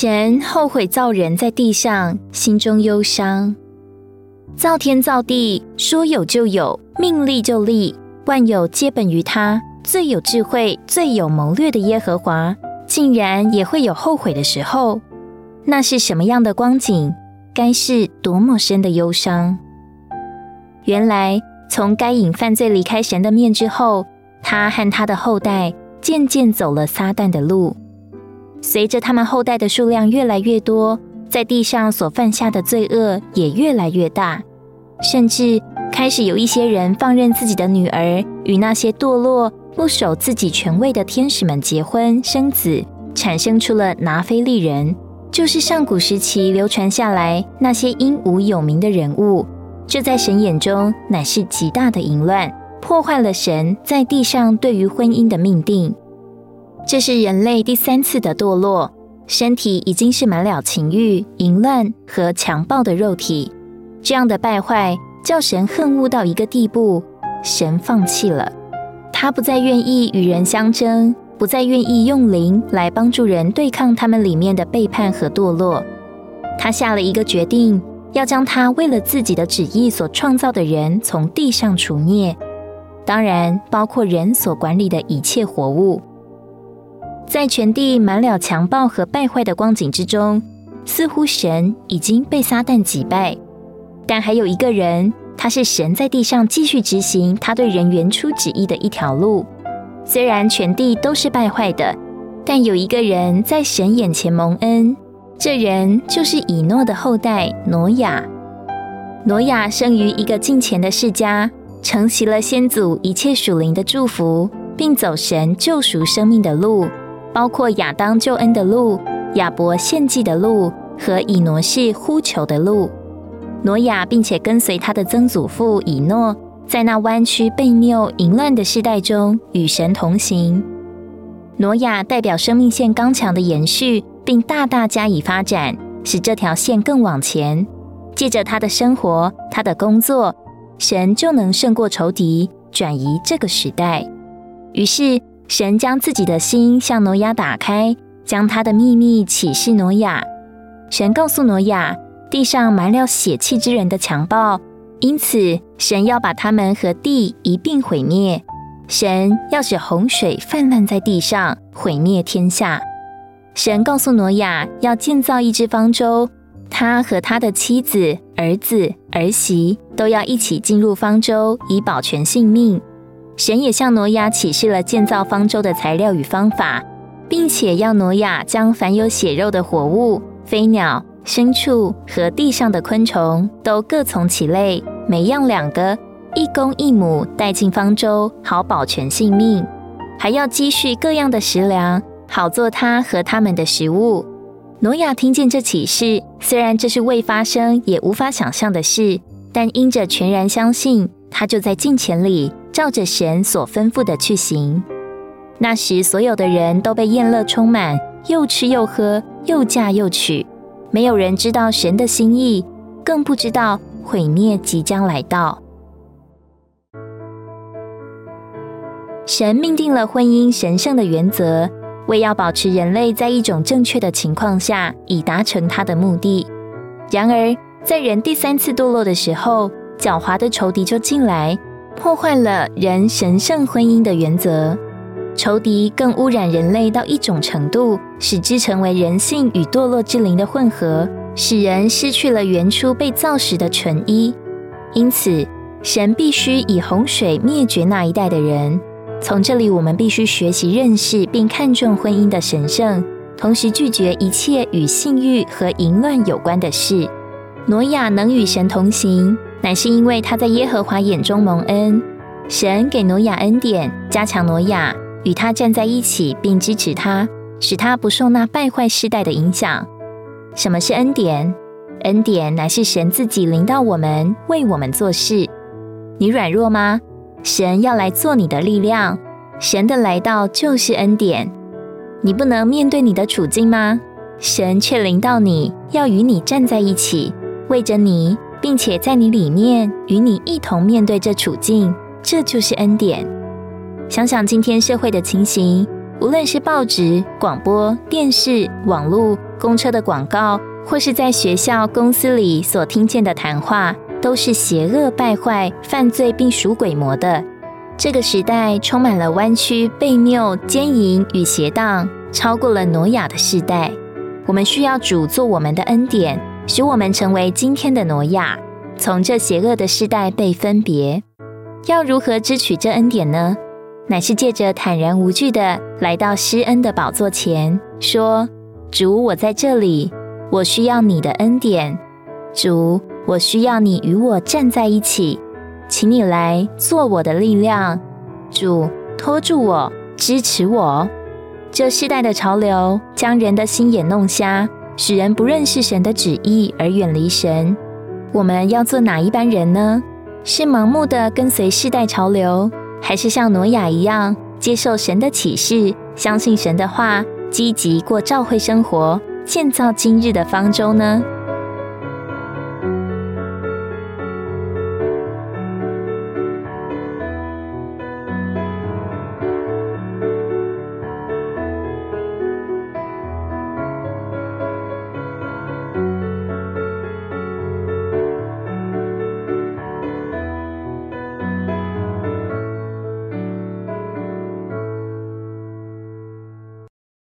神后悔造人在地上，心中忧伤。造天造地，说有就有，命立就立，万有皆本于他。最有智慧、最有谋略的耶和华，竟然也会有后悔的时候。那是什么样的光景？该是多么深的忧伤！原来，从该隐犯罪离开神的面之后，他和他的后代渐渐走了撒旦的路。随着他们后代的数量越来越多，在地上所犯下的罪恶也越来越大，甚至开始有一些人放任自己的女儿与那些堕落、不守自己权位的天使们结婚生子，产生出了拿非利人，就是上古时期流传下来那些英武有名的人物。这在神眼中乃是极大的淫乱，破坏了神在地上对于婚姻的命定。这是人类第三次的堕落，身体已经是满了情欲、淫乱和强暴的肉体。这样的败坏叫神恨恶到一个地步，神放弃了，他不再愿意与人相争，不再愿意用灵来帮助人对抗他们里面的背叛和堕落。他下了一个决定，要将他为了自己的旨意所创造的人从地上除灭，当然包括人所管理的一切活物。在全地满了强暴和败坏的光景之中，似乎神已经被撒旦击败，但还有一个人，他是神在地上继续执行他对人原初旨意的一条路。虽然全地都是败坏的，但有一个人在神眼前蒙恩，这人就是以诺的后代挪亚。挪亚生于一个敬虔的世家，承袭了先祖一切属灵的祝福，并走神救赎生命的路。包括亚当救恩的路、亚伯献祭的路和以挪士呼求的路。挪亚并且跟随他的曾祖父以诺，在那弯曲悖谬、淫乱的世代中与神同行。挪亚代表生命线刚强的延续，并大大加以发展，使这条线更往前。借着他的生活、他的工作，神就能胜过仇敌，转移这个时代。于是。神将自己的心向挪亚打开，将他的秘密启示挪亚。神告诉挪亚，地上埋了血气之人的强暴，因此神要把他们和地一并毁灭。神要使洪水泛滥在地上，毁灭天下。神告诉挪亚，要建造一只方舟，他和他的妻子、儿子、儿媳都要一起进入方舟，以保全性命。神也向挪亚启示了建造方舟的材料与方法，并且要挪亚将凡有血肉的活物、飞鸟、牲畜和地上的昆虫都各从其类，每样两个，一公一母带进方舟，好保全性命。还要积蓄各样的食粮，好做他和他们的食物。挪亚听见这启示，虽然这是未发生也无法想象的事，但因着全然相信，他就在近前里。照着神所吩咐的去行。那时，所有的人都被宴乐充满，又吃又喝，又嫁又娶。没有人知道神的心意，更不知道毁灭即将来到。神命定了婚姻神圣的原则，为要保持人类在一种正确的情况下，以达成他的目的。然而，在人第三次堕落的时候，狡猾的仇敌就进来。破坏了人神圣婚姻的原则，仇敌更污染人类到一种程度，使之成为人性与堕落之灵的混合，使人失去了原初被造时的纯一。因此，神必须以洪水灭绝那一代的人。从这里，我们必须学习认识并看重婚姻的神圣，同时拒绝一切与性欲和淫乱有关的事。挪亚能与神同行。乃是因为他在耶和华眼中蒙恩，神给挪亚恩典，加强挪亚，与他站在一起，并支持他，使他不受那败坏世代的影响。什么是恩典？恩典乃是神自己领导我们，为我们做事。你软弱吗？神要来做你的力量。神的来到就是恩典。你不能面对你的处境吗？神却领导你，要与你站在一起，为着你。并且在你里面与你一同面对这处境，这就是恩典。想想今天社会的情形，无论是报纸、广播电视、网络，公车的广告，或是在学校、公司里所听见的谈话，都是邪恶、败坏、犯罪并属鬼魔的。这个时代充满了弯曲、悖谬、奸淫与邪荡，超过了挪亚的世代。我们需要主做我们的恩典，使我们成为今天的挪亚，从这邪恶的世代被分别。要如何支取这恩典呢？乃是借着坦然无惧的来到施恩的宝座前，说：“主，我在这里，我需要你的恩典。主，我需要你与我站在一起。”请你来做我的力量，主托住我，支持我。这世代的潮流将人的心眼弄瞎，使人不认识神的旨意而远离神。我们要做哪一般人呢？是盲目的跟随世代潮流，还是像挪亚一样接受神的启示，相信神的话，积极过照会生活，建造今日的方舟呢？